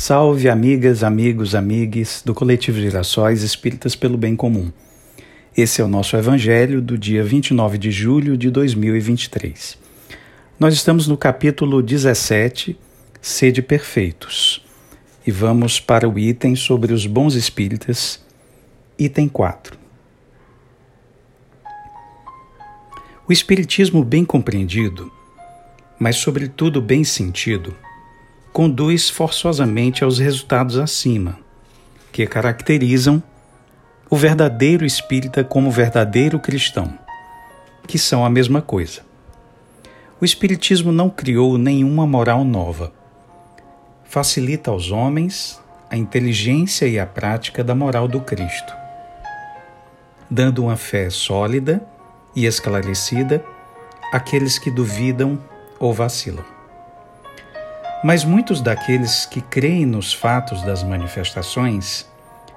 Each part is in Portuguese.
Salve, amigas, amigos, amigues do Coletivo Girassóis Espíritas pelo Bem Comum. Esse é o nosso Evangelho do dia 29 de julho de 2023. Nós estamos no capítulo 17, Sede Perfeitos, e vamos para o item sobre os bons espíritas, item 4. O Espiritismo bem compreendido, mas sobretudo bem sentido, conduz forçosamente aos resultados acima, que caracterizam o verdadeiro espírita como verdadeiro cristão, que são a mesma coisa. O Espiritismo não criou nenhuma moral nova. Facilita aos homens a inteligência e a prática da moral do Cristo, dando uma fé sólida e esclarecida àqueles que duvidam ou vacilam. Mas muitos daqueles que creem nos fatos das manifestações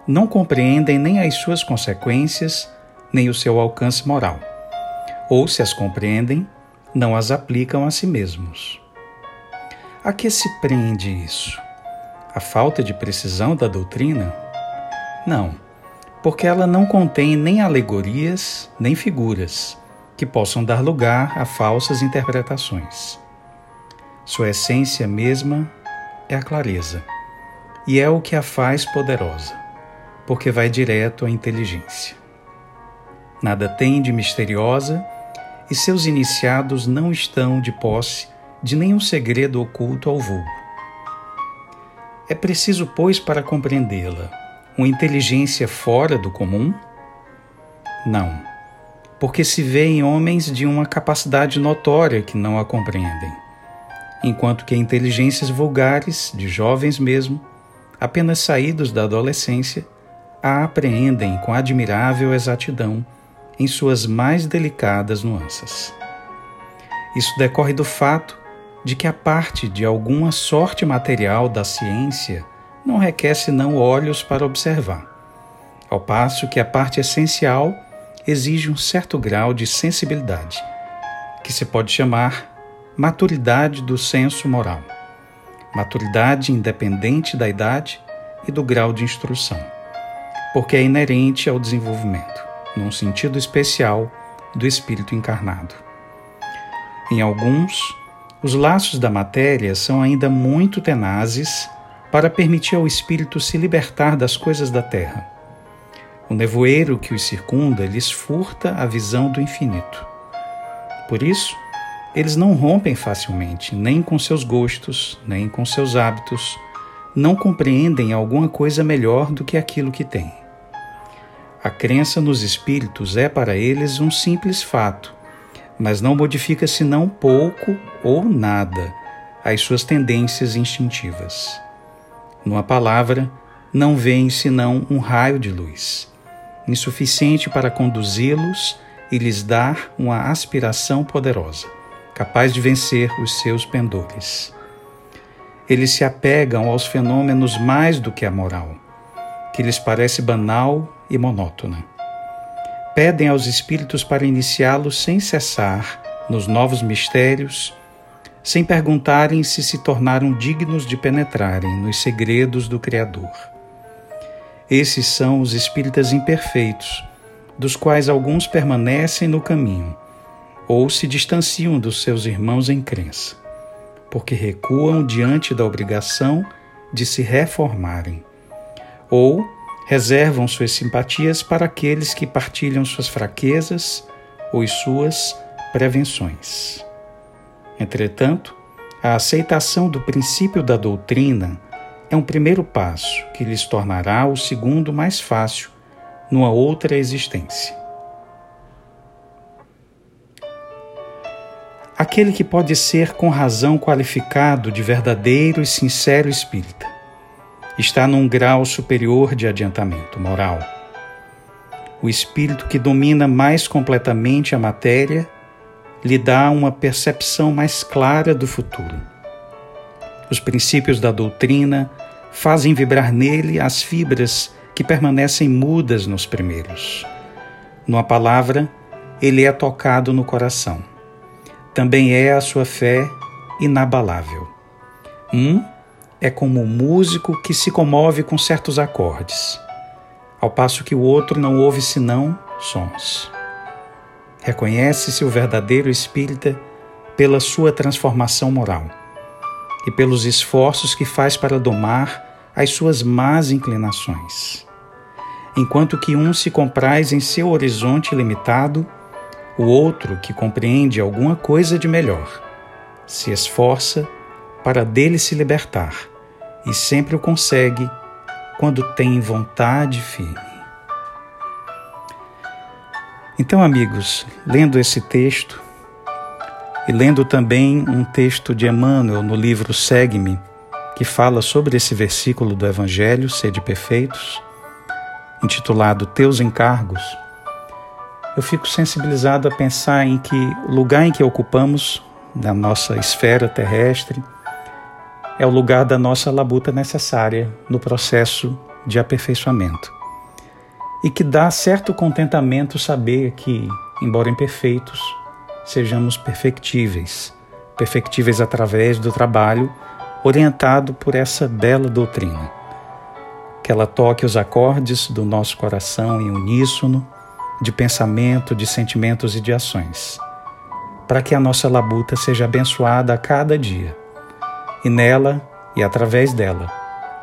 não compreendem nem as suas consequências, nem o seu alcance moral. Ou, se as compreendem, não as aplicam a si mesmos. A que se prende isso? A falta de precisão da doutrina? Não, porque ela não contém nem alegorias, nem figuras que possam dar lugar a falsas interpretações. Sua essência mesma é a clareza, e é o que a faz poderosa, porque vai direto à inteligência. Nada tem de misteriosa e seus iniciados não estão de posse de nenhum segredo oculto ao vulgo. É preciso, pois, para compreendê-la, uma inteligência fora do comum? Não, porque se vê em homens de uma capacidade notória que não a compreendem enquanto que inteligências vulgares, de jovens mesmo, apenas saídos da adolescência, a apreendem com admirável exatidão em suas mais delicadas nuances. Isso decorre do fato de que a parte de alguma sorte material da ciência não requer senão olhos para observar, ao passo que a parte essencial exige um certo grau de sensibilidade, que se pode chamar maturidade do senso moral, maturidade independente da idade e do grau de instrução, porque é inerente ao desenvolvimento, num sentido especial, do espírito encarnado. Em alguns, os laços da matéria são ainda muito tenazes para permitir ao espírito se libertar das coisas da terra. O nevoeiro que os circunda lhes furta a visão do infinito. Por isso, eles não rompem facilmente, nem com seus gostos, nem com seus hábitos, não compreendem alguma coisa melhor do que aquilo que têm. A crença nos espíritos é para eles um simples fato, mas não modifica senão pouco ou nada as suas tendências instintivas. Numa palavra, não veem senão um raio de luz, insuficiente para conduzi-los e lhes dar uma aspiração poderosa capaz de vencer os seus pendores. Eles se apegam aos fenômenos mais do que à moral, que lhes parece banal e monótona. Pedem aos espíritos para iniciá-los sem cessar nos novos mistérios, sem perguntarem se se tornaram dignos de penetrarem nos segredos do Criador. Esses são os espíritas imperfeitos, dos quais alguns permanecem no caminho ou se distanciam dos seus irmãos em crença, porque recuam diante da obrigação de se reformarem, ou reservam suas simpatias para aqueles que partilham suas fraquezas ou suas prevenções. Entretanto, a aceitação do princípio da doutrina é um primeiro passo que lhes tornará o segundo mais fácil numa outra existência. Aquele que pode ser com razão qualificado de verdadeiro e sincero espírita. Está num grau superior de adiantamento moral. O espírito que domina mais completamente a matéria lhe dá uma percepção mais clara do futuro. Os princípios da doutrina fazem vibrar nele as fibras que permanecem mudas nos primeiros. Numa palavra, ele é tocado no coração também é a sua fé inabalável. Um é como um músico que se comove com certos acordes, ao passo que o outro não ouve senão sons. Reconhece-se o verdadeiro espírita pela sua transformação moral e pelos esforços que faz para domar as suas más inclinações. Enquanto que um se compraz em seu horizonte limitado, o outro, que compreende alguma coisa de melhor, se esforça para dele se libertar e sempre o consegue quando tem vontade firme. Então, amigos, lendo esse texto, e lendo também um texto de Emmanuel no livro Segue-me, que fala sobre esse versículo do Evangelho, Sede Perfeitos, intitulado Teus Encargos, eu fico sensibilizado a pensar em que o lugar em que ocupamos na nossa esfera terrestre é o lugar da nossa labuta necessária no processo de aperfeiçoamento. E que dá certo contentamento saber que, embora imperfeitos, sejamos perfectíveis, perfectíveis através do trabalho orientado por essa bela doutrina. Que ela toque os acordes do nosso coração em uníssono, de pensamento, de sentimentos e de ações, para que a nossa labuta seja abençoada a cada dia. E nela e através dela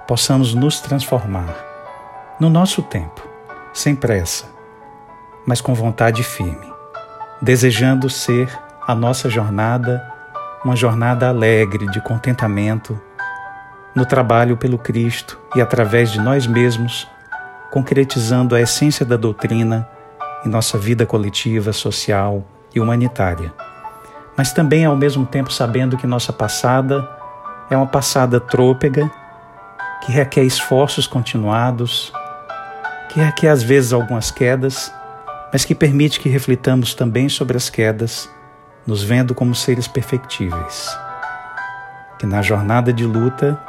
possamos nos transformar no nosso tempo, sem pressa, mas com vontade firme desejando ser a nossa jornada uma jornada alegre de contentamento no trabalho pelo Cristo e através de nós mesmos, concretizando a essência da doutrina em nossa vida coletiva, social e humanitária. Mas também ao mesmo tempo sabendo que nossa passada é uma passada trôpega que requer esforços continuados, que requer às vezes algumas quedas, mas que permite que reflitamos também sobre as quedas, nos vendo como seres perfectíveis. Que na jornada de luta,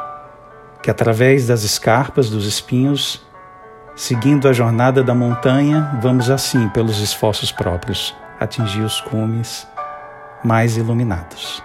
que através das escarpas, dos espinhos, seguindo a jornada da montanha, vamos assim, pelos esforços próprios, atingir os cumes mais iluminados.